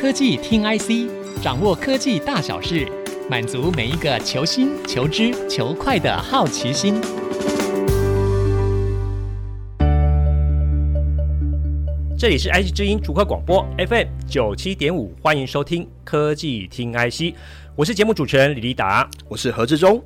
科技听 IC，掌握科技大小事，满足每一个求新、求知、求快的好奇心。这里是 IC 之音主客广播 FM 九七点五，欢迎收听科技听 IC，我是节目主持人李立达，我是何志忠。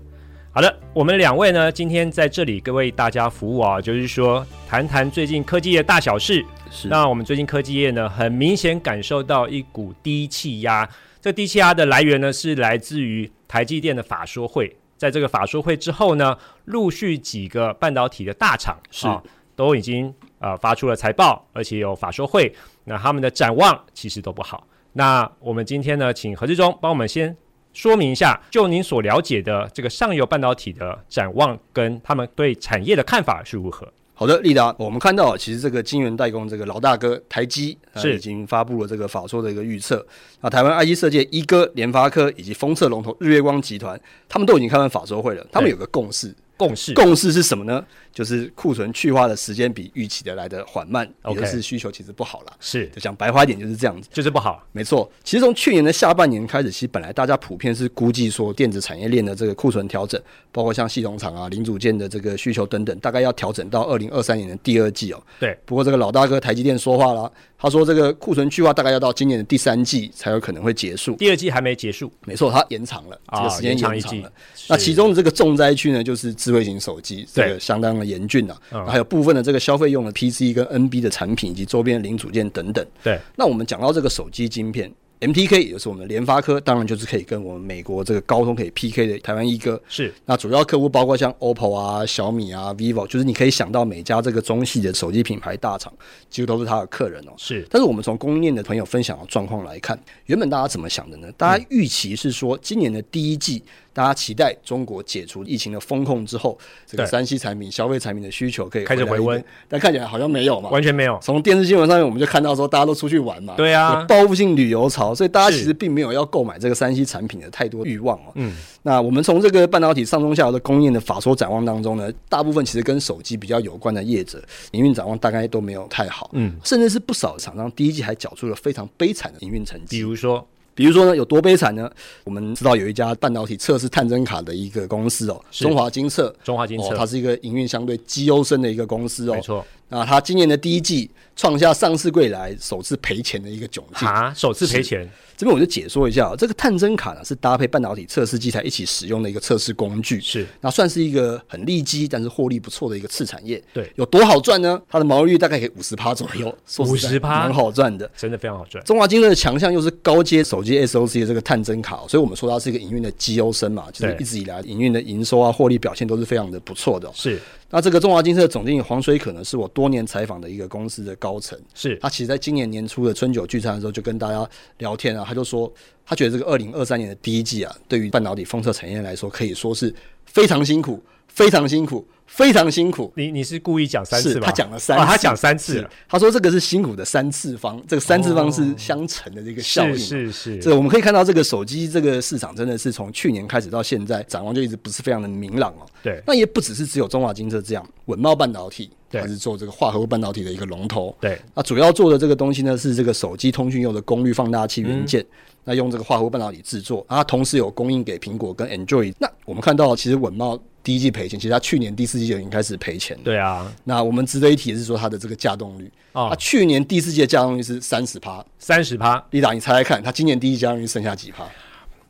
好的，我们两位呢，今天在这里各为大家服务啊，就是说谈谈最近科技的大小事。是，那我们最近科技业呢，很明显感受到一股低气压。这低气压的来源呢，是来自于台积电的法说会。在这个法说会之后呢，陆续几个半导体的大厂是、啊、都已经呃发出了财报，而且有法说会。那他们的展望其实都不好。那我们今天呢，请何志忠帮我们先。说明一下，就您所了解的这个上游半导体的展望，跟他们对产业的看法是如何？好的，立达，我们看到其实这个晶圆代工这个老大哥台积是已经发布了这个法说的一个预测。那台湾 IC 设计一哥联发科以及封测龙头日月光集团，他们都已经开完法说会了，他们有个共识。共识共识是什么呢？就是库存去化的时间比预期的来的缓慢也就是需求其实不好了。是，就讲白话一点就是这样子，就是不好。没错，其实从去年的下半年开始，其实本来大家普遍是估计说电子产业链的这个库存调整，包括像系统厂啊、零组件的这个需求等等，大概要调整到二零二三年的第二季哦。对。不过这个老大哥台积电说话了，他说这个库存去化大概要到今年的第三季才有可能会结束，第二季还没结束。没错，它延长了、哦、这个时间延长了。那其中的这个重灾区呢，就是智慧型手机。这个相当的严峻啊，还有部分的这个消费用的 PC 跟 NB 的产品以及周边零组件等等。对，那我们讲到这个手机晶片。MTK 也就是我们的联发科，当然就是可以跟我们美国这个高通可以 PK 的台湾一哥。是，那主要客户包括像 OPPO 啊、小米啊、vivo，就是你可以想到每家这个中系的手机品牌大厂，几乎都是他的客人哦。是，但是我们从供应链的朋友分享的状况来看，原本大家怎么想的呢？大家预期是说，今年的第一季，大家期待中国解除疫情的封控之后，这个山西产品、消费产品的需求可以开始回温，但看起来好像没有嘛，完全没有。从电视新闻上面我们就看到说，大家都出去玩嘛，对啊，报复性旅游潮，所以大家其实并没有要购买这个山西产品的太多欲望哦。嗯，那我们从这个半导体上中下游的供应的法说展望当中呢，大部分其实跟手机比较有关的业者营运展望大概都没有太好，嗯，甚至是不少厂商第一季还缴出了非常悲惨的营运成绩，比如说。比如说呢，有多悲惨呢？我们知道有一家半导体测试探针卡的一个公司哦，中华精测，中华金测，它是一个营运相对绩优生的一个公司哦，没错。那它今年的第一季创下上市柜来首次赔钱的一个窘境啊，首次赔钱。这边我就解说一下、喔，这个探针卡呢是搭配半导体测试机台一起使用的一个测试工具，是那算是一个很利基，但是获利不错的一个次产业。对，有多好赚呢？它的毛利率大概可以五十趴左右，五十趴，蛮好赚的，真的非常好赚。中华晶的强项又是高阶手机 SOC 的这个探针卡、喔，所以我们说它是一个营运的绩优生嘛，就是一直以来营运的营收啊、获利表现都是非常的不错的、喔。是。那这个中华精测的总经理黄水可呢，是我多年采访的一个公司的高层。是他其实在今年年初的春酒聚餐的时候，就跟大家聊天啊，他就说，他觉得这个二零二三年的第一季啊，对于半导体封测产业来说，可以说是非常辛苦，非常辛苦。非常辛苦，你你是故意讲三次吗？他讲了三次，哦、他讲三次，他说这个是辛苦的三次方，这个三次方是相乘的这个效应，是是是。这我们可以看到，这个手机这个市场真的是从去年开始到现在展望就一直不是非常的明朗哦。对，那也不只是只有中华金车这样，稳茂半导体还是做这个化合物半导体的一个龙头。对，那主要做的这个东西呢是这个手机通讯用的功率放大器元件，嗯、那用这个化合物半导体制作，它同时有供应给苹果跟 Android。那我们看到其实稳茂。第一季赔钱，其实它去年第四季就已经开始赔钱。对啊，那我们值得一提的是说它的这个架动率啊，它去年第四季的架动率是三十趴，三十趴。李达，你猜猜看，它今年第一季架动率剩下几趴？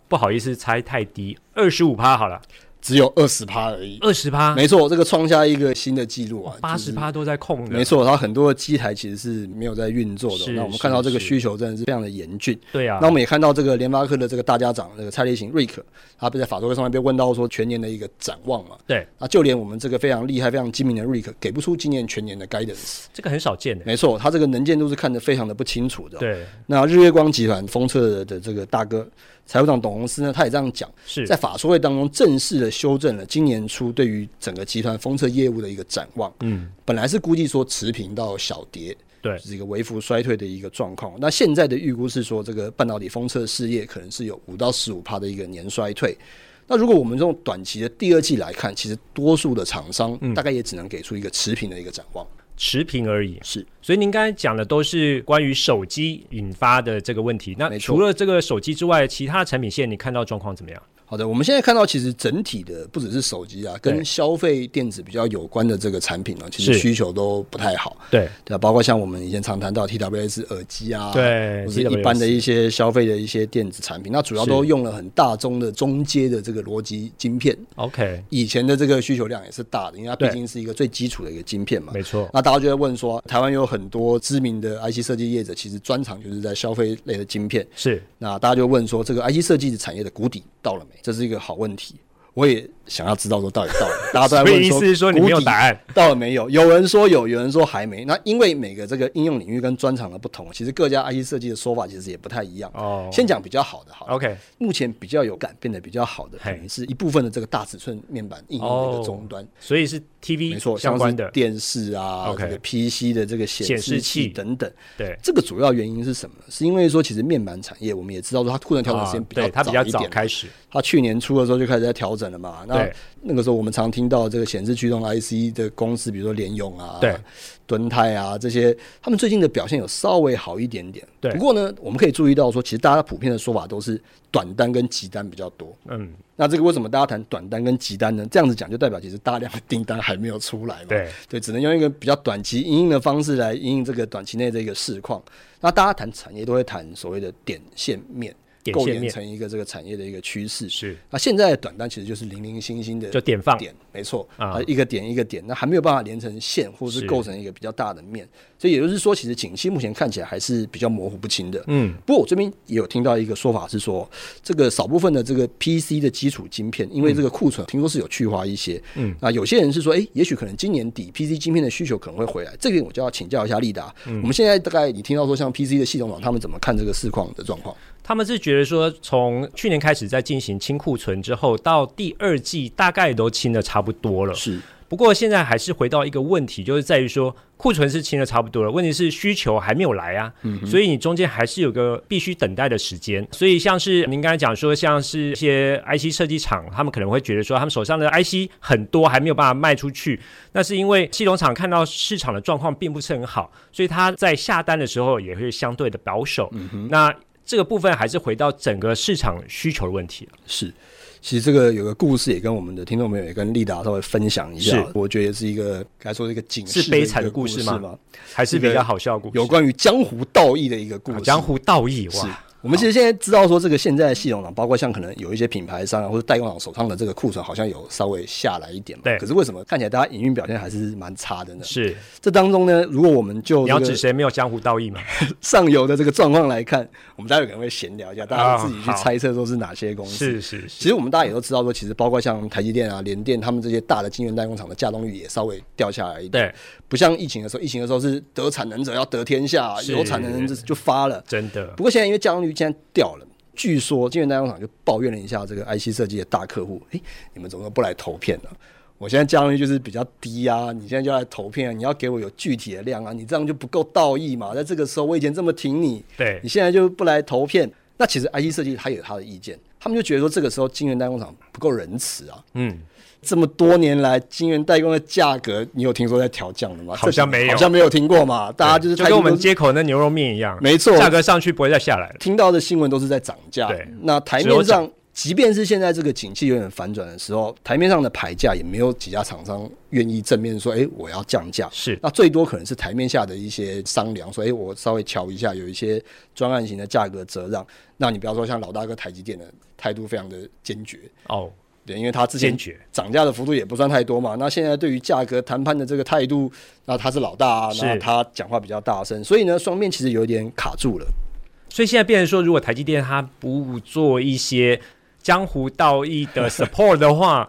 不好意思，猜太低，二十五趴好了。只有二十趴而已，二十趴，没错，这个创下一个新的纪录啊，八十趴都在空的，没错，它很多的机台其实是没有在运作的。那我们看到这个需求真的是非常的严峻，对啊。那我们也看到这个联发科的这个大家长，那个蔡立行瑞克，他不在法说会上面被问到说全年的一个展望嘛？对，那就连我们这个非常厉害、非常精明的瑞克，给不出今年全年的 guidance，这个很少见的。没错，他这个能见度是看得非常的不清楚的。对，那日月光集团封测的的这个大哥。财务长董宏斯呢，他也这样讲，是在法说会当中正式的修正了今年初对于整个集团封测业务的一个展望。嗯，本来是估计说持平到小跌，对，是一个微幅衰退的一个状况。那现在的预估是说，这个半导体封测事业可能是有五到十五趴的一个年衰退。那如果我们用短期的第二季来看，其实多数的厂商大概也只能给出一个持平的一个展望。持平而已。是，所以您刚才讲的都是关于手机引发的这个问题。那除了这个手机之外，其他产品线你看到状况怎么样？好的，我们现在看到其实整体的不只是手机啊，跟消费电子比较有关的这个产品呢，其实需求都不太好。对对，啊包括像我们以前常谈到 TWS 耳机啊，对，或是一般的一些消费的一些电子产品，那主要都用了很大宗的中阶的这个逻辑晶片。OK，以前的这个需求量也是大的，因为它毕竟是一个最基础的一个晶片嘛。没错。那大家就会问说，台湾有很多知名的 IC 设计业者，其实专长就是在消费类的晶片。是。那大家就问说，这个 IC 设计的产业的谷底到了没？这是一个好问题。我也想要知道说到底到了，大家都在问说，意思是说你没有答案，到了没有？有人说有，有人说还没。那因为每个这个应用领域跟专长的不同，其实各家 IC 设计的说法其实也不太一样。哦，先讲比较好的好，OK。目前比较有改变的比较好的，可能是一部分的这个大尺寸面板应用的一个终端，所以是 TV 没错，相关的电视啊，这个 PC 的这个显示器等等。对，这个主要原因是什么？是因为说其实面板产业我们也知道说它库存调整时间比较它比较早开始，它去年初的时候就开始在调整了嘛。那那个时候，我们常听到这个显示驱动 IC 的公司，比如说联咏啊、对、敦泰啊这些，他们最近的表现有稍微好一点点。对，不过呢，我们可以注意到说，其实大家普遍的说法都是短单跟急单比较多。嗯，那这个为什么大家谈短单跟急单呢？这样子讲就代表其实大量的订单还没有出来嘛。对，对，只能用一个比较短期因应的方式来因应这个短期内的一个市况。那大家谈产业都会谈所谓的点线面。构建成一个这个产业的一个趋势是。那现在的短单其实就是零零星星的，就点放点，没错啊，一个点一个点，那还没有办法连成线，或者是构成一个比较大的面。所以也就是说，其实景气目前看起来还是比较模糊不清的。嗯，不过我这边也有听到一个说法是说，这个少部分的这个 PC 的基础晶片，因为这个库存听说是有去化一些。嗯，那有些人是说，哎，也许可能今年底 PC 晶片的需求可能会回来。这个我就要请教一下利达。嗯，我们现在大概你听到说，像 PC 的系统厂他们怎么看这个市况的状况？他们是觉得说，从去年开始在进行清库存之后，到第二季大概都清的差不多了。是，不过现在还是回到一个问题，就是在于说库存是清的差不多了，问题是需求还没有来啊。嗯，所以你中间还是有个必须等待的时间。所以像是您刚才讲说，像是一些 IC 设计厂，他们可能会觉得说，他们手上的 IC 很多还没有办法卖出去，那是因为系统厂看到市场的状况并不是很好，所以他在下单的时候也会相对的保守。嗯，那这个部分还是回到整个市场需求的问题。是，其实这个有个故事也跟我们的听众朋友也跟丽达稍微分享一下。我觉得是一个该说是一个警示，是悲惨的故事吗？还是比较好笑的故事？有关于江湖道义的一个故事。江湖道义哇。我们其实现在知道说，这个现在的系统厂，包括像可能有一些品牌商啊，或者代工厂手上的这个库存，好像有稍微下来一点嘛。对。可是为什么看起来大家营运表现还是蛮差的呢？是。这当中呢，如果我们就你要指谁没有江湖道义嘛？上游的这个状况来看，我们待会可能会闲聊一下，大家自己去猜测说是哪些公司。是是是。其实我们大家也都知道说，其实包括像台积电啊、联电他们这些大的晶圆代工厂的稼动率也稍微掉下来一点。对。不像疫情的时候，疫情的时候是得产能者要得天下，有产能人就发了。真的。不过现在因为稼动率竟然掉了。据说晶圆代工厂就抱怨了一下这个 IC 设计的大客户，哎，你们怎么不来投片呢？我现在稼动率就是比较低啊，你现在就来投片啊，你要给我有具体的量啊，你这样就不够道义嘛。在这个时候我以前这么挺你，对，你现在就不来投片，那其实 IC 设计他有他的意见，他们就觉得说这个时候晶圆代工厂不够仁慈啊，嗯。这么多年来，晶圆代工的价格，你有听说在调降的吗？好像没有，好像没有听过嘛。大家就是就跟我们街口那牛肉面一样，没错，价格上去不会再下来了。听到的新闻都是在涨价。对，那台面上，即便是现在这个景气有点反转的时候，台面上的牌价也没有几家厂商愿意正面说：“哎，我要降价。”是，那最多可能是台面下的一些商量，说：“哎，我稍微瞧一下，有一些专案型的价格折让。”那你不要说像老大哥台积电的态度非常的坚决哦。对，因为他之前涨价的幅度也不算太多嘛。那现在对于价格谈判的这个态度，那他是老大啊，那他讲话比较大声，所以呢，双面其实有点卡住了。所以现在变成说，如果台积电它不做一些江湖道义的 support 的话，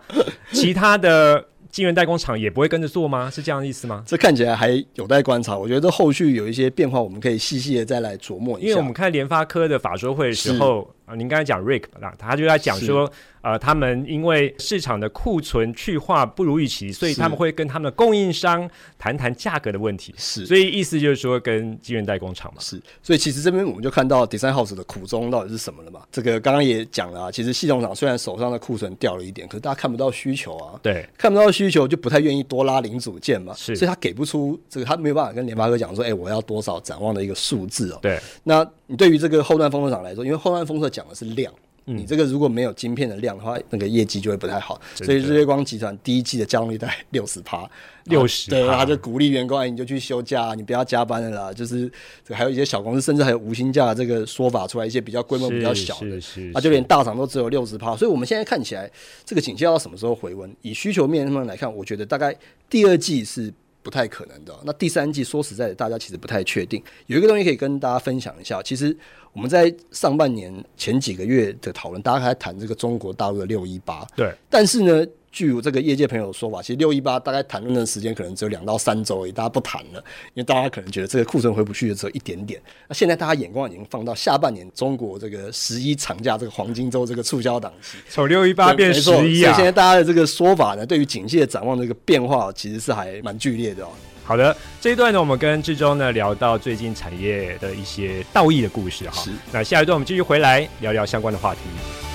其他的。晶圆代工厂也不会跟着做吗？是这样的意思吗？这看起来还有待观察。我觉得后续有一些变化，我们可以细细的再来琢磨一下。因为我们看联发科的法说会的时候，啊，您刚才讲 Rick 那他就在讲说，呃，他们因为市场的库存去化不如预期，所以他们会跟他们的供应商谈谈价格的问题。是，所以意思就是说跟晶圆代工厂嘛。是，所以其实这边我们就看到 Design House 的苦衷到底是什么了嘛？这个刚刚也讲了啊，其实系统厂虽然手上的库存掉了一点，可是大家看不到需求啊。对，看不到需求就不太愿意多拉零组件嘛。是，所以他给不出这个，他没有办法跟联发科讲说，哎、欸，我要多少展望的一个数字哦。对，那你对于这个后段封测厂来说，因为后段封测讲的是量。嗯、你这个如果没有晶片的量的话，那个业绩就会不太好。所以日月光集团第一季的降率在六十趴，六十，对，他就鼓励员工，哎，你就去休假，你不要加班了啦。就是还有一些小公司，甚至还有无薪假这个说法出来，一些比较规模比较小的，啊，就连大厂都只有六十趴。所以我们现在看起来，这个景气要到什么时候回温？以需求面上来看，我觉得大概第二季是。不太可能的。那第三季说实在的，大家其实不太确定。有一个东西可以跟大家分享一下，其实我们在上半年前几个月的讨论，大家还在谈这个中国大陆的六一八。对，但是呢。据我这个业界朋友的说法，其实六一八大概谈论的时间可能只有两到三周而已，大家不谈了，因为大家可能觉得这个库存回不去的只有一点点。那现在大家眼光已经放到下半年中国这个十一长假这个黄金周这个促销档期，从六一八变十一啊！所以现在大家的这个说法呢，对于景气的展望这个变化，其实是还蛮剧烈的哦。好的，这一段呢，我们跟志忠呢聊到最近产业的一些道义的故事哈。是。那下一段我们继续回来聊聊相关的话题。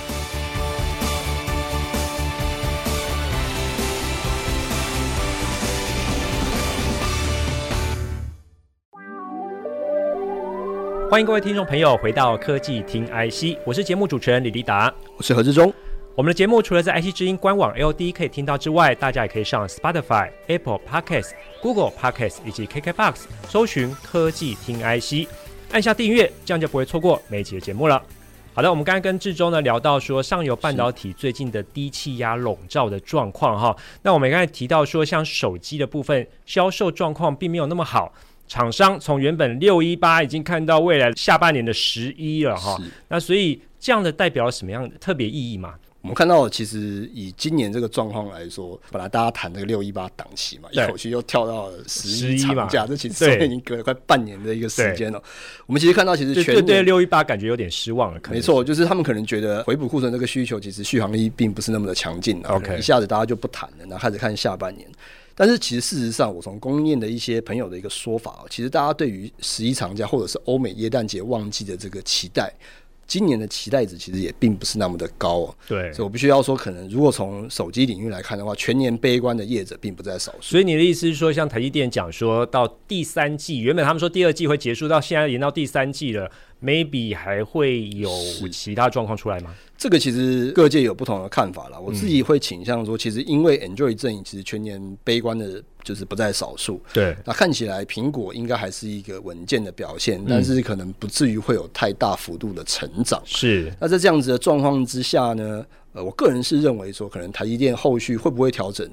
欢迎各位听众朋友回到科技听 IC，我是节目主持人李立达，我是何志忠。我们的节目除了在 IC 之音官网 LD 可以听到之外，大家也可以上 Spotify、Apple Podcasts、Google Podcasts 以及 KKBox 搜寻科技听 IC，按下订阅，这样就不会错过每一集的节目了。好的，我们刚刚跟志忠呢聊到说上游半导体最近的低气压笼罩的状况哈，那我们刚才提到说像手机的部分销售状况并没有那么好。厂商从原本六一八已经看到未来下半年的十一了哈，那所以这样的代表什么样的特别意义吗？我们看到其实以今年这个状况来说，本来大家谈这个六一八档期嘛，一口气又跳到了十一长假，这其实已经隔了快半年的一个时间了。我们其实看到其实全年对六一八感觉有点失望了，没错，就是他们可能觉得回补库存这个需求其实续航力并不是那么的强劲，OK，一下子大家就不谈了，然后开始看下半年。但是其实事实上，我从供应链的一些朋友的一个说法，其实大家对于十一长假或者是欧美耶诞节旺季的这个期待，今年的期待值其实也并不是那么的高哦。对，所以我必须要说，可能如果从手机领域来看的话，全年悲观的业者并不在少数。所以你的意思是说，像台积电讲说到第三季，原本他们说第二季会结束，到现在延到第三季了，maybe 还会有其他状况出来吗？这个其实各界有不同的看法了。我自己会倾向说，其实因为 Android 阵营其实全年悲观的，就是不在少数。对，那看起来苹果应该还是一个稳健的表现，但是可能不至于会有太大幅度的成长。是。那在这样子的状况之下呢，呃，我个人是认为说，可能台积电后续会不会调整？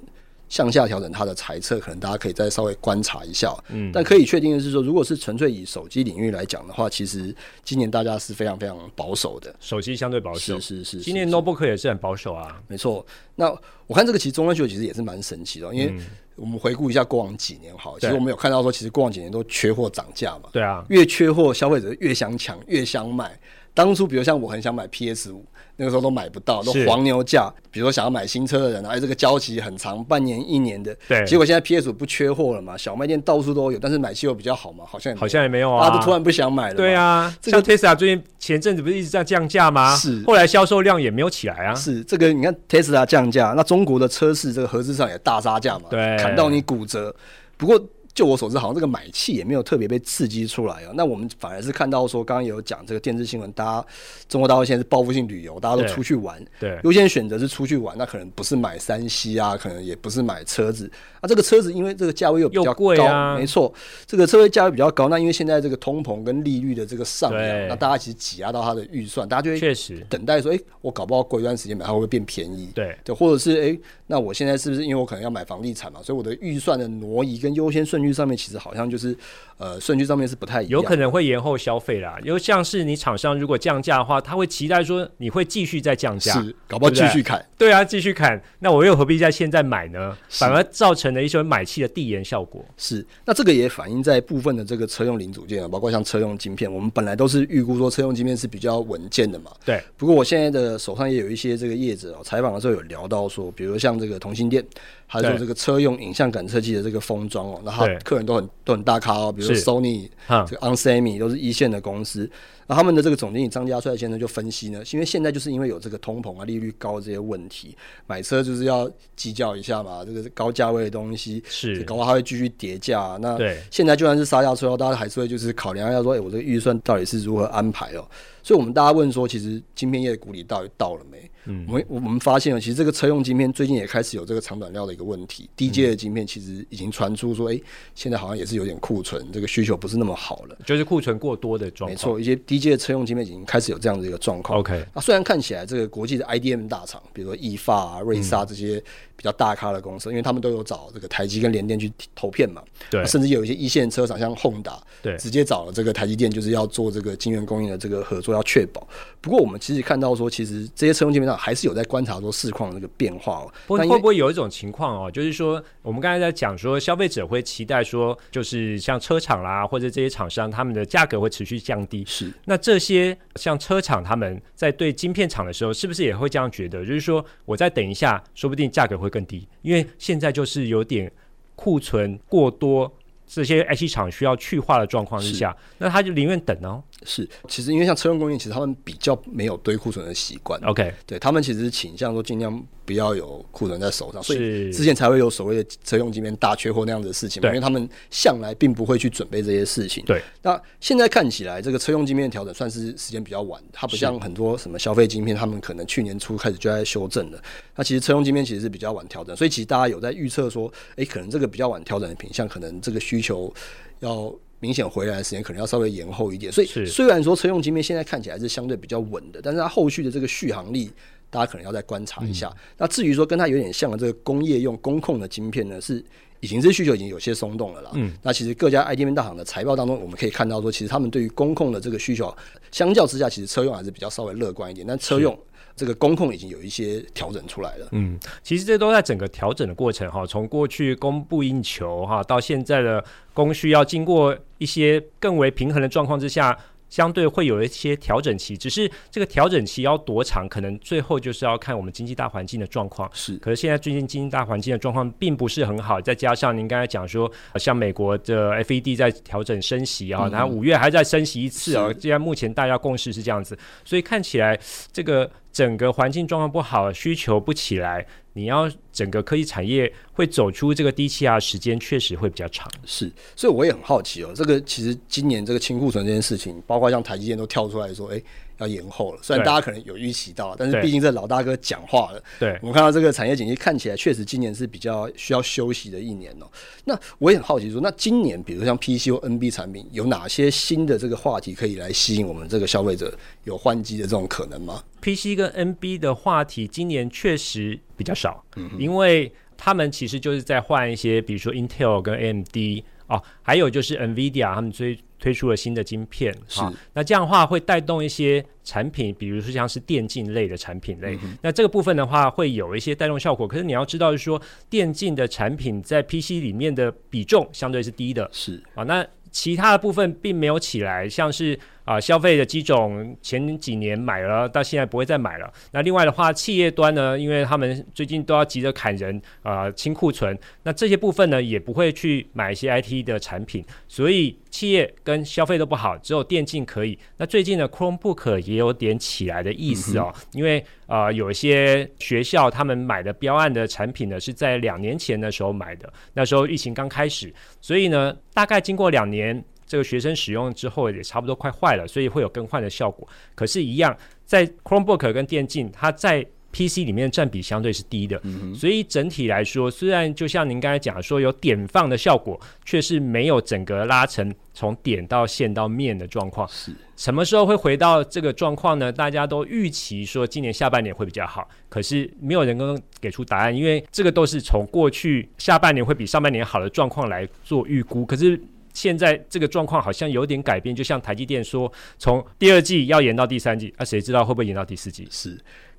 向下调整它的财测，可能大家可以再稍微观察一下。嗯，但可以确定的是说，如果是纯粹以手机领域来讲的话，其实今年大家是非常非常保守的。手机相对保守，是是是。今年 notebook 也是很保守啊，没错。那我看这个其实中端需求其实也是蛮神奇的，因为我们回顾一下过往几年，好，其实我们有看到说，其实过往几年都缺货涨价嘛。对啊，越缺货，消费者越想抢，越想买。当初比如像我很想买 PS 五。那个时候都买不到，都黄牛价。比如说想要买新车的人，哎，这个交期很长，半年一年的。对。结果现在 PS 五不缺货了嘛，小卖店到处都有，但是买汽油比较好嘛，好像好像也没有啊。大家都突然不想买了。对啊，这个 Tesla 最近前阵子不是一直在降价吗？是。后来销售量也没有起来啊。是这个，你看 Tesla 降价，那中国的车市这个合资上也大杀价嘛，对，砍到你骨折。不过。就我所知，好像这个买气也没有特别被刺激出来啊。那我们反而是看到说，刚刚有讲这个电视新闻，大家中国大陆现在是报复性旅游，大家都出去玩，对，优先选择是出去玩，那可能不是买三 C 啊，可能也不是买车子。那、啊、这个车子因为这个价位又比较高，啊、没错，这个车位价位比较高。那因为现在这个通膨跟利率的这个上扬，那大家其实挤压到它的预算，大家就会确实等待说，哎、欸，我搞不好过一段时间买它会不会变便宜？对，对，或者是哎、欸，那我现在是不是因为我可能要买房地产嘛，所以我的预算的挪移跟优先顺上面其实好像就是呃顺序上面是不太一样，有可能会延后消费啦。因为像是你厂商如果降价的话，他会期待说你会继续再降价，是搞不好继续砍对对。对啊，继续砍，那我又何必在现在买呢？反而造成了一些买气的递延效果。是，那这个也反映在部分的这个车用零组件啊，包括像车用晶片，我们本来都是预估说车用晶片是比较稳健的嘛。对。不过我现在的手上也有一些这个叶子哦，采访的时候有聊到说，比如像这个同心电。还有这个车用影像感测器的这个封装哦，那他客人都很都很大咖哦，比如说 Sony、这个 onsemi 都是一线的公司。那他们的这个总经理张家帅先生就分析呢，因为现在就是因为有这个通膨啊、利率高这些问题，买车就是要计较一下嘛，这个是高价位的东西是，搞不好它会继续跌价。那现在就算是杀价车，大家还是会就是考量一下说，哎，我这个预算到底是如何安排哦？所以我们大家问说，其实晶片业的谷底到底到了没？嗯，我们我们发现了，其实这个车用晶片最近也开始有这个长短料的一个问题。低阶的晶片其实已经传出说，哎、欸，现在好像也是有点库存，这个需求不是那么好了，就是库存过多的状况。没错，一些低阶的车用晶片已经开始有这样的一个状况。OK，那虽然看起来这个国际的 IDM 大厂，比如说意法啊、瑞萨这些比较大咖的公司，嗯、因为他们都有找这个台积跟联电去投片嘛，对，甚至有一些一线车厂像 Honda，对，直接找了这个台积电，就是要做这个晶圆供应的这个合作，要确保。不过我们其实看到说，其实这些车用晶片上还是有在观察。说市况那个变化哦，会会不会有一种情况哦，就是说我们刚才在讲说，消费者会期待说，就是像车厂啦，或者这些厂商，他们的价格会持续降低。是，那这些像车厂他们在对晶片厂的时候，是不是也会这样觉得？就是说，我再等一下，说不定价格会更低，因为现在就是有点库存过多，这些 IC 厂需要去化的状况之下，那他就宁愿等哦。是，其实因为像车用工业，其实他们比较没有堆库存的习惯。OK，对他们其实倾向说尽量不要有库存在手上，所以之前才会有所谓的车用晶片大缺货那样的事情嘛。因为他们向来并不会去准备这些事情。对，那现在看起来这个车用晶片调整算是时间比较晚，它不像很多什么消费晶片，他们可能去年初开始就在修正了。那其实车用晶片其实是比较晚调整，所以其实大家有在预测说，哎、欸，可能这个比较晚调整的品项，可能这个需求要。明显回来的时间可能要稍微延后一点，所以虽然说车用晶片现在看起来是相对比较稳的，但是它后续的这个续航力，大家可能要再观察一下。嗯、那至于说跟它有点像的这个工业用工控的晶片呢，是已经是需求已经有些松动了啦。嗯，那其实各家 IDM 大厂的财报当中，我们可以看到说，其实他们对于工控的这个需求，相较之下，其实车用还是比较稍微乐观一点，但车用。这个工控已经有一些调整出来了。嗯，其实这都在整个调整的过程哈，从过去供不应求哈，到现在的供需要经过一些更为平衡的状况之下。相对会有一些调整期，只是这个调整期要多长，可能最后就是要看我们经济大环境的状况。是，可是现在最近经济大环境的状况并不是很好，再加上您刚才讲说，像美国的 FED 在调整升息啊，然后五月还在升息一次啊，既然目前大家共识是这样子，所以看起来这个整个环境状况不好，需求不起来。你要整个科技产业会走出这个低气压时间确实会比较长，是，所以我也很好奇哦，这个其实今年这个清库存这件事情，包括像台积电都跳出来说，哎。要延后了，虽然大家可能有预期到，但是毕竟这老大哥讲话了。对，我们看到这个产业景气看起来确实今年是比较需要休息的一年哦、喔。那我也很好奇说，那今年比如像 PC 或 NB 产品有哪些新的这个话题可以来吸引我们这个消费者有换机的这种可能吗？PC 跟 NB 的话题今年确实比较少，嗯，因为他们其实就是在换一些，比如说 Intel 跟 AMD 哦，还有就是 NVIDIA 他们推。推出了新的晶片，好，那这样的话会带动一些产品，比如说像是电竞类的产品类，嗯、那这个部分的话会有一些带动效果。可是你要知道，是说电竞的产品在 PC 里面的比重相对是低的，是啊，那其他的部分并没有起来，像是。啊，消费的机种前几年买了，到现在不会再买了。那另外的话，企业端呢，因为他们最近都要急着砍人啊，清库存，那这些部分呢也不会去买一些 IT 的产品，所以企业跟消费都不好，只有电竞可以。那最近呢，Chromebook 也有点起来的意思哦，嗯、因为啊，有一些学校他们买的标案的产品呢是在两年前的时候买的，那时候疫情刚开始，所以呢，大概经过两年。这个学生使用之后也差不多快坏了，所以会有更换的效果。可是，一样在 Chromebook 跟电竞，它在 PC 里面占比相对是低的，嗯、所以整体来说，虽然就像您刚才讲说有点放的效果，却是没有整个拉成从点到线到面的状况。是什么时候会回到这个状况呢？大家都预期说今年下半年会比较好，可是没有人能给出答案，因为这个都是从过去下半年会比上半年好的状况来做预估，可是。现在这个状况好像有点改变，就像台积电说，从第二季要演到第三季，那，谁知道会不会演到第四季？是。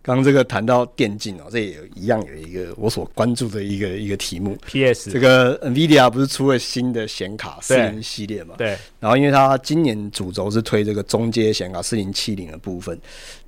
刚刚这个谈到电竞哦，这也有一样有一个我所关注的一个一个题目。P.S. 这个 NVIDIA 不是出了新的显卡四零系列嘛？对。然后因为它今年主轴是推这个中阶显卡四零七零的部分，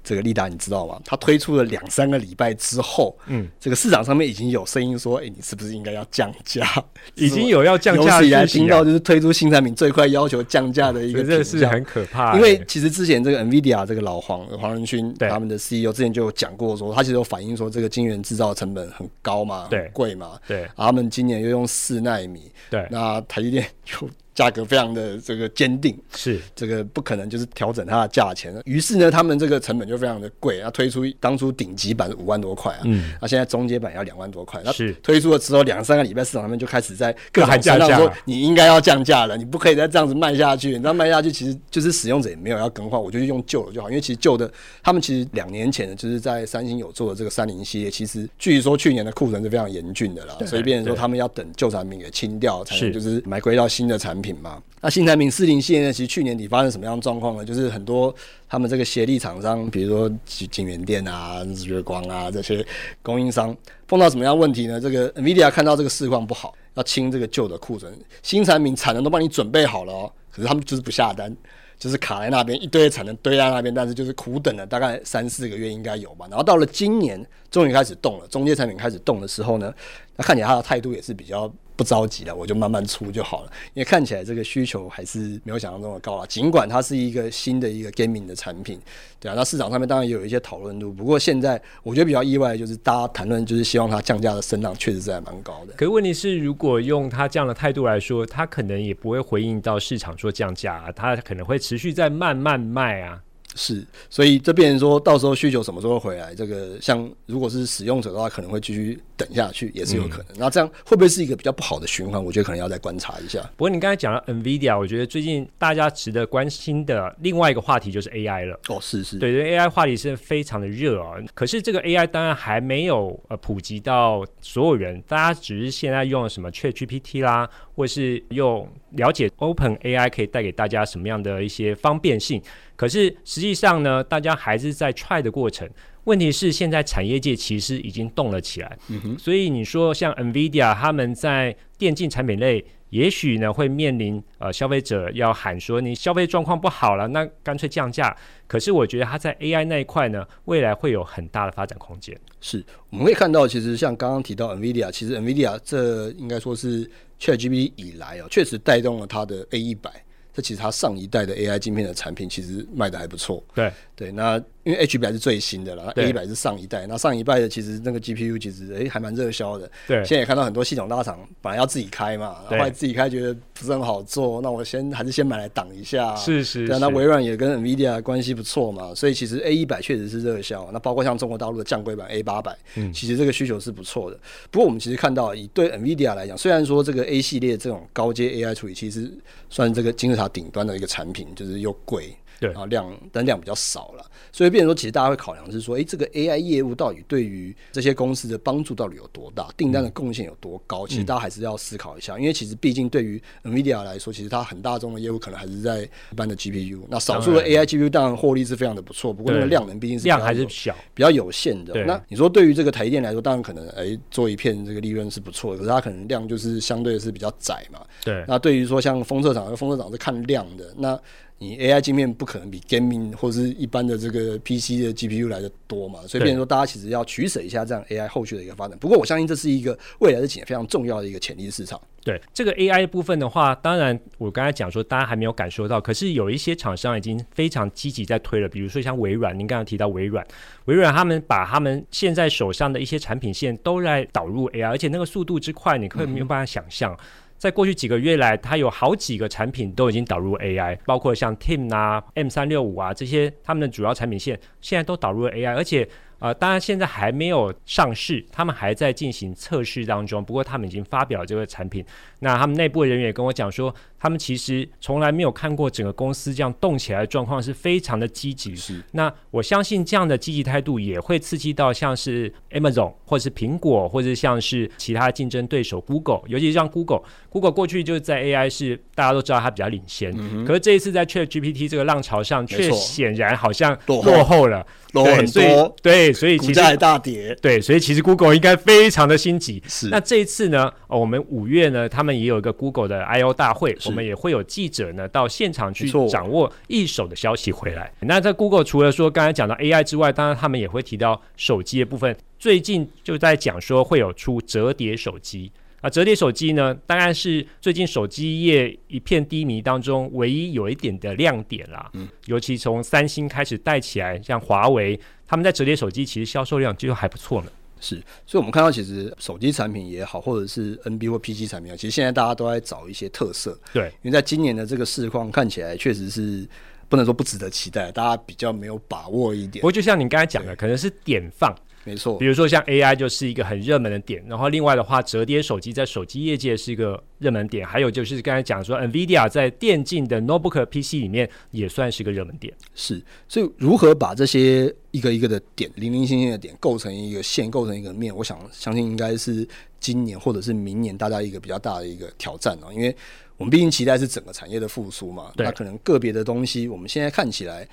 这个利达你知道吗？它推出了两三个礼拜之后，嗯，这个市场上面已经有声音说，哎，你是不是应该要降价？已经有要降价，有史以来听到就是推出新产品最快要求降价的一个，这是很可怕。因为其实之前这个 NVIDIA 这个老黄黄仁勋他们的 CEO 之前就讲。讲过说，他其实有反映说，这个晶圆制造成本很高嘛，对，贵嘛，对。他们今年又用四纳米，对。那台积电就。价格非常的这个坚定，是这个不可能就是调整它的价钱。于是呢，他们这个成本就非常的贵。啊推出当初顶级版五万多块啊，嗯，那现在中阶版要两万多块。是推出了之后两三个礼拜，市场上面就开始在各喊价，说你应该要降价了，你不可以再这样子卖下去。你知道卖下去其实就是使用者也没有要更换，我就用旧的就好。因为其实旧的他们其实两年前呢，就是在三星有做的这个三零系列，其实据说去年的库存是非常严峻的啦，所以变成说他们要等旧产品给清掉，才能就是买归到新的产品品嘛。那新产品四零系列呢，其实去年底发生什么样的状况呢？就是很多他们这个协力厂商，比如说晶圆店啊、日月光啊这些供应商，碰到什么样问题呢？这个 NVIDIA 看到这个市况不好，要清这个旧的库存，新产品产能都帮你准备好了哦，可是他们就是不下单，就是卡在那边，一堆产能堆在那边，但是就是苦等了大概三四个月应该有吧。然后到了今年，终于开始动了，中阶产品开始动的时候呢，那看起来他的态度也是比较。不着急了，我就慢慢出就好了。因为看起来这个需求还是没有想象中的高啊。尽管它是一个新的一个 gaming 的产品，对啊，那市场上面当然也有一些讨论度。不过现在我觉得比较意外的就是大家谈论就是希望它降价的声浪确实是还蛮高的。可是问题是，如果用它这样的态度来说，它可能也不会回应到市场说降价啊，它可能会持续在慢慢卖啊。是，所以这变成说到时候需求什么时候回来？这个像如果是使用者的话，可能会继续等下去，也是有可能。那、嗯、这样会不会是一个比较不好的循环？我觉得可能要再观察一下。不过你刚才讲到 NVIDIA，我觉得最近大家值得关心的另外一个话题就是 AI 了。哦，是是，对对，AI 话题是非常的热啊。可是这个 AI 当然还没有呃普及到所有人，大家只是现在用了什么 ChatGPT 啦，或是用了解 OpenAI 可以带给大家什么样的一些方便性。可是实际上呢，大家还是在 try 的过程。问题是现在产业界其实已经动了起来，嗯。所以你说像 NVIDIA 他们在电竞产品类，也许呢会面临呃消费者要喊说你消费状况不好了，那干脆降价。可是我觉得它在 AI 那一块呢，未来会有很大的发展空间。是，我们可以看到，其实像刚刚提到 NVIDIA，其实 NVIDIA 这应该说是 ChatGPT 以来哦，确实带动了它的 A 一百。这其实它上一代的 AI 晶片的产品其实卖的还不错。对对，那。因为 H 100是最新的了，A 100是上一代。那上一代的其实那个 GPU 其实哎、欸、还蛮热销的。对，现在也看到很多系统大厂本来要自己开嘛，然后，来自己开觉得不是很好做，那我先还是先买来挡一下。是是，是。对，那微软也跟 NVIDIA 关系不错嘛，所以其实 A 100确实是热销。那包括像中国大陆的降规版 A 800，嗯，其实这个需求是不错的。不过我们其实看到，以对 NVIDIA 来讲，虽然说这个 A 系列这种高阶 AI 处理器是算这个金字塔顶端的一个产品，就是又贵。对，啊量但量比较少了，所以变成说，其实大家会考量是说，哎，这个 AI 业务到底对于这些公司的帮助到底有多大，订单的贡献有多高？嗯、其实大家还是要思考一下，因为其实毕竟对于 NVIDIA 来说，其实它很大众的业务可能还是在一般的 GPU，那少数的 AI GPU 当然获利是非常的不错，不过那个量能毕竟是量还是小，比较有限的。那你说对于这个台电来说，当然可能哎做一片这个利润是不错的，可是它可能量就是相对是比较窄嘛。对，那对于说像封测厂，封测厂是看量的那。你 AI 晶片不可能比 gaming 或是一般的这个 PC 的 GPU 来的多嘛，所以变成说大家其实要取舍一下这样 AI 后续的一个发展。不过我相信这是一个未来的几年非常重要的一个潜力市场。对这个 AI 部分的话，当然我刚才讲说大家还没有感受到，可是有一些厂商已经非常积极在推了，比如说像微软，您刚刚提到微软，微软他们把他们现在手上的一些产品线都在导入 AI，而且那个速度之快，你可以没有办法想象。嗯在过去几个月来，它有好几个产品都已经导入 AI，包括像 Team 啊、M 三六五啊这些，他们的主要产品线现在都导入了 AI，而且呃，当然现在还没有上市，他们还在进行测试当中。不过他们已经发表这个产品。那他们内部人员也跟我讲说，他们其实从来没有看过整个公司这样动起来的状况，是非常的积极。是。那我相信这样的积极态度也会刺激到像是 Amazon 或者是苹果，或者像是其他竞争对手 Google，尤其是像 Google，Google 过去就是在 AI 是大家都知道它比较领先，嗯、可是这一次在 ChatGPT 这个浪潮上，却显然好像落后了。落后很多，对，所以其实大跌，对，所以其实 Google 应该非常的心急。是，那这一次呢，哦、我们五月呢，他们也有一个 Google 的 I/O 大会，我们也会有记者呢到现场去掌握一手的消息回来。那在 Google 除了说刚才讲到 AI 之外，当然他们也会提到手机的部分，最近就在讲说会有出折叠手机。啊，折叠手机呢，当然是最近手机业一片低迷当中唯一有一点的亮点啦。嗯，尤其从三星开始带起来，像华为，他们在折叠手机其实销售量就还不错呢。是，所以我们看到其实手机产品也好，或者是 NB 或 PC 产品啊，其实现在大家都在找一些特色。对，因为在今年的这个市况看起来，确实是不能说不值得期待，大家比较没有把握一点。不过就像你刚才讲的，可能是点放。没错，比如说像 AI 就是一个很热门的点，然后另外的话，折叠手机在手机业界是一个热门点，还有就是刚才讲说，NVIDIA 在电竞的 Notebook PC 里面也算是一个热门点。是，所以如何把这些一个一个的点，零零星星的点构成一个线，构成一个面，我想相信应该是今年或者是明年大家一个比较大的一个挑战哦，因为我们毕竟期待是整个产业的复苏嘛，那可能个别的东西，我们现在看起来。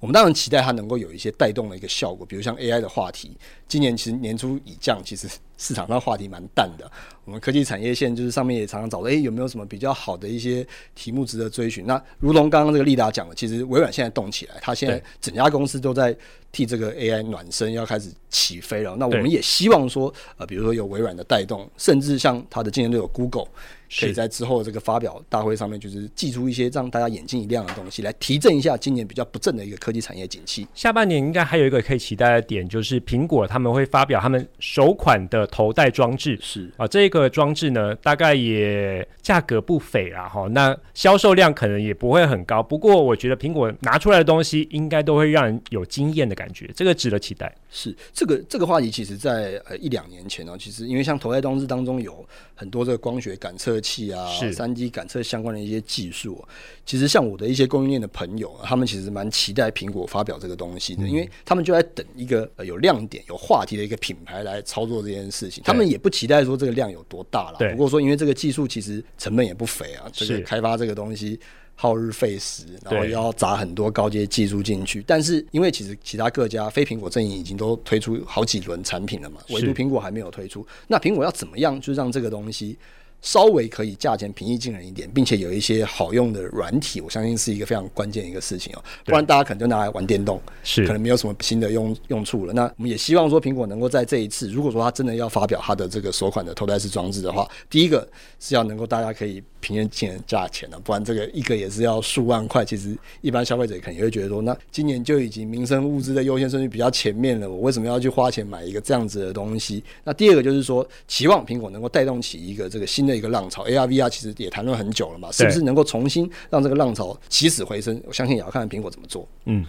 我们当然期待它能够有一些带动的一个效果，比如像 AI 的话题，今年其实年初已降，其实市场上话题蛮淡的。我们科技产业线就是上面也常常找到，诶，有没有什么比较好的一些题目值得追寻？那如同刚刚这个丽达讲的，其实微软现在动起来，它现在整家公司都在替这个 AI 暖身，要开始起飞了。那我们也希望说，呃，比如说有微软的带动，甚至像它的竞争对手 Google。可以在之后的这个发表大会上面，就是寄出一些让大家眼睛一亮的东西，来提振一下今年比较不振的一个科技产业景气。下半年应该还有一个可以期待的点，就是苹果他们会发表他们首款的头戴装置。是啊，这个装置呢，大概也价格不菲啊，哈，那销售量可能也不会很高。不过我觉得苹果拿出来的东西，应该都会让人有惊艳的感觉，这个值得期待。是这个这个话题，其实在呃一两年前呢，其实因为像头戴装置当中有很多这个光学感测器啊，三 D 感测相关的一些技术，其实像我的一些供应链的朋友，啊他们其实蛮期待苹果发表这个东西的，因为他们就在等一个有亮点、有话题的一个品牌来操作这件事情。他们也不期待说这个量有多大了，不过说因为这个技术其实成本也不菲啊，这个开发这个东西。耗日费时，然后要砸很多高阶技术进去，但是因为其实其他各家非苹果阵营已经都推出好几轮产品了嘛，唯独苹果还没有推出。那苹果要怎么样就让这个东西稍微可以价钱平易近人一点，并且有一些好用的软体，我相信是一个非常关键的一个事情哦。不然大家可能就拿来玩电动，是可能没有什么新的用用处了。那我们也希望说，苹果能够在这一次，如果说它真的要发表它的这个首款的头戴式装置的话，第一个是要能够大家可以平易近人价钱的，不然这个一个也是要数万块。其实一般消费者可能也会觉得说，那今年就已经民生物资的优先顺序比较前面了，我为什么要去花钱买一个这样子的东西？那第二个就是说，期望苹果能够带动起一个这个新的一个浪潮，AR VR 其实也谈论很久了嘛，是不是能够重新让这个浪潮起死回生？我相信也要看看苹果怎么做。嗯。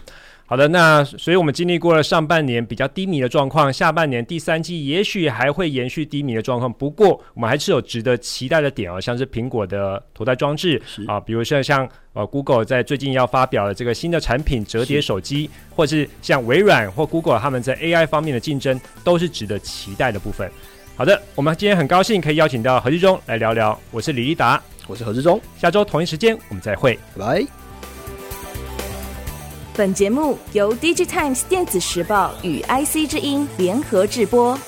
好的，那所以我们经历过了上半年比较低迷的状况，下半年第三季也许还会延续低迷的状况。不过我们还是有值得期待的点哦，像是苹果的头戴装置啊，比如说像呃 Google 在最近要发表的这个新的产品折叠手机，或是像微软或 Google 他们在 AI 方面的竞争，都是值得期待的部分。好的，我们今天很高兴可以邀请到何志忠来聊聊。我是李立达，我是何志忠，下周同一时间我们再会，拜。本节目由 DigiTimes 电子时报与 IC 之音联合制播。